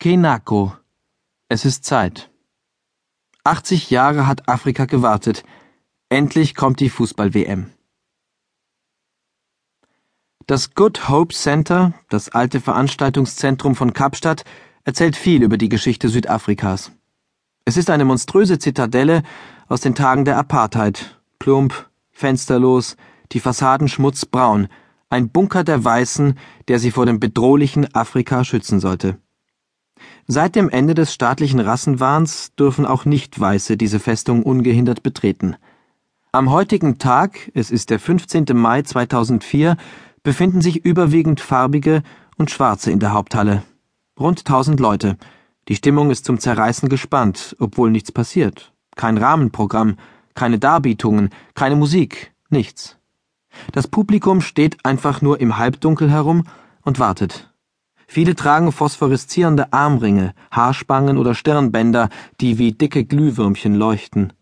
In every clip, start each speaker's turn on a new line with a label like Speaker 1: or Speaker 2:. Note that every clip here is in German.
Speaker 1: Kenako. Es ist Zeit. 80 Jahre hat Afrika gewartet. Endlich kommt die Fußball-WM. Das Good Hope Center, das alte Veranstaltungszentrum von Kapstadt, erzählt viel über die Geschichte Südafrikas. Es ist eine monströse Zitadelle aus den Tagen der Apartheid. Plump, fensterlos, die Fassaden schmutzbraun, ein Bunker der Weißen, der sie vor dem bedrohlichen Afrika schützen sollte. Seit dem Ende des staatlichen Rassenwahns dürfen auch Nicht-Weiße diese Festung ungehindert betreten. Am heutigen Tag, es ist der 15. Mai 2004, befinden sich überwiegend Farbige und Schwarze in der Haupthalle. Rund tausend Leute. Die Stimmung ist zum Zerreißen gespannt, obwohl nichts passiert. Kein Rahmenprogramm, keine Darbietungen, keine Musik, nichts. Das Publikum steht einfach nur im Halbdunkel herum und wartet. Viele tragen phosphoreszierende Armringe, Haarspangen oder Stirnbänder, die wie dicke Glühwürmchen leuchten.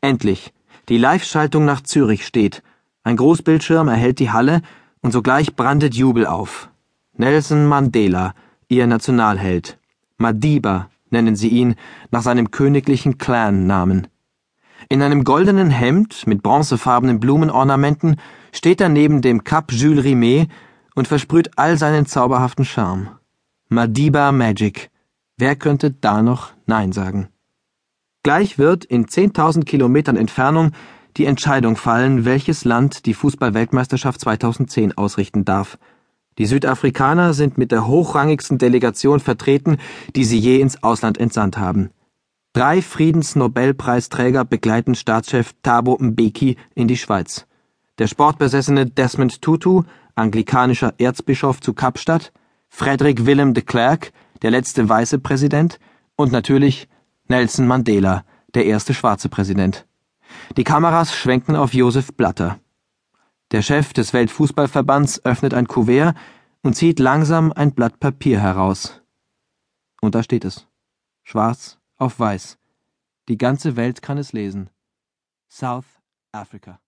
Speaker 1: Endlich, die Live-Schaltung nach Zürich steht. Ein Großbildschirm erhält die Halle und sogleich brandet Jubel auf. Nelson Mandela, ihr Nationalheld. Madiba nennen sie ihn nach seinem königlichen Clan-Namen. In einem goldenen Hemd mit bronzefarbenen Blumenornamenten steht er neben dem Cap Jules Rimet und versprüht all seinen zauberhaften Charme. Madiba Magic. Wer könnte da noch Nein sagen? Gleich wird in 10.000 Kilometern Entfernung die Entscheidung fallen, welches Land die Fußballweltmeisterschaft 2010 ausrichten darf. Die Südafrikaner sind mit der hochrangigsten Delegation vertreten, die sie je ins Ausland entsandt haben. Drei Friedensnobelpreisträger begleiten Staatschef Thabo Mbeki in die Schweiz. Der sportbesessene Desmond Tutu, anglikanischer Erzbischof zu Kapstadt, Frederick Willem de Klerk, der letzte weiße Präsident, und natürlich Nelson Mandela, der erste schwarze Präsident. Die Kameras schwenken auf Josef Blatter. Der Chef des Weltfußballverbands öffnet ein Kuvert und zieht langsam ein Blatt Papier heraus. Und da steht es. Schwarz auf weiß. Die ganze Welt kann es lesen. South Africa.